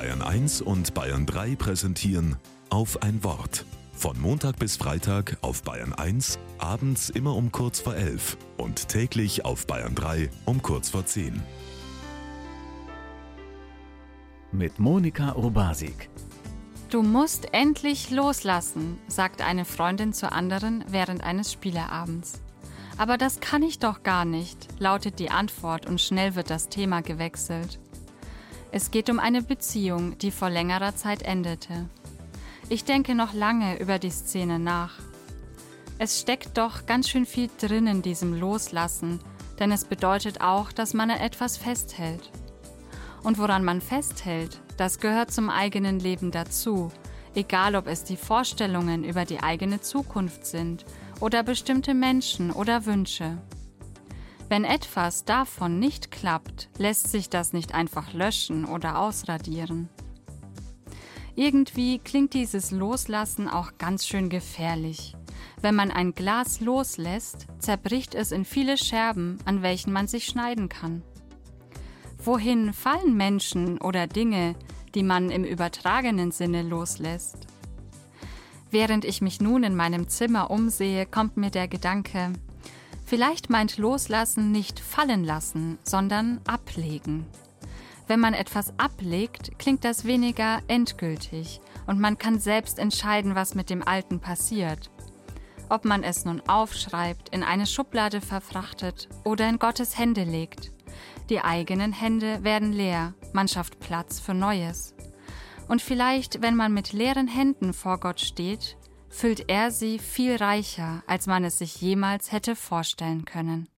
Bayern 1 und Bayern 3 präsentieren auf ein Wort. Von Montag bis Freitag auf Bayern 1, abends immer um kurz vor 11 und täglich auf Bayern 3 um kurz vor 10. Mit Monika Urbasik. Du musst endlich loslassen, sagt eine Freundin zur anderen während eines Spieleabends. Aber das kann ich doch gar nicht, lautet die Antwort und schnell wird das Thema gewechselt. Es geht um eine Beziehung, die vor längerer Zeit endete. Ich denke noch lange über die Szene nach. Es steckt doch ganz schön viel drin in diesem Loslassen, denn es bedeutet auch, dass man an etwas festhält. Und woran man festhält, das gehört zum eigenen Leben dazu, egal ob es die Vorstellungen über die eigene Zukunft sind oder bestimmte Menschen oder Wünsche. Wenn etwas davon nicht klappt, lässt sich das nicht einfach löschen oder ausradieren. Irgendwie klingt dieses Loslassen auch ganz schön gefährlich. Wenn man ein Glas loslässt, zerbricht es in viele Scherben, an welchen man sich schneiden kann. Wohin fallen Menschen oder Dinge, die man im übertragenen Sinne loslässt? Während ich mich nun in meinem Zimmer umsehe, kommt mir der Gedanke, Vielleicht meint Loslassen nicht fallen lassen, sondern ablegen. Wenn man etwas ablegt, klingt das weniger endgültig und man kann selbst entscheiden, was mit dem Alten passiert. Ob man es nun aufschreibt, in eine Schublade verfrachtet oder in Gottes Hände legt. Die eigenen Hände werden leer, man schafft Platz für Neues. Und vielleicht, wenn man mit leeren Händen vor Gott steht, füllt er sie viel reicher, als man es sich jemals hätte vorstellen können.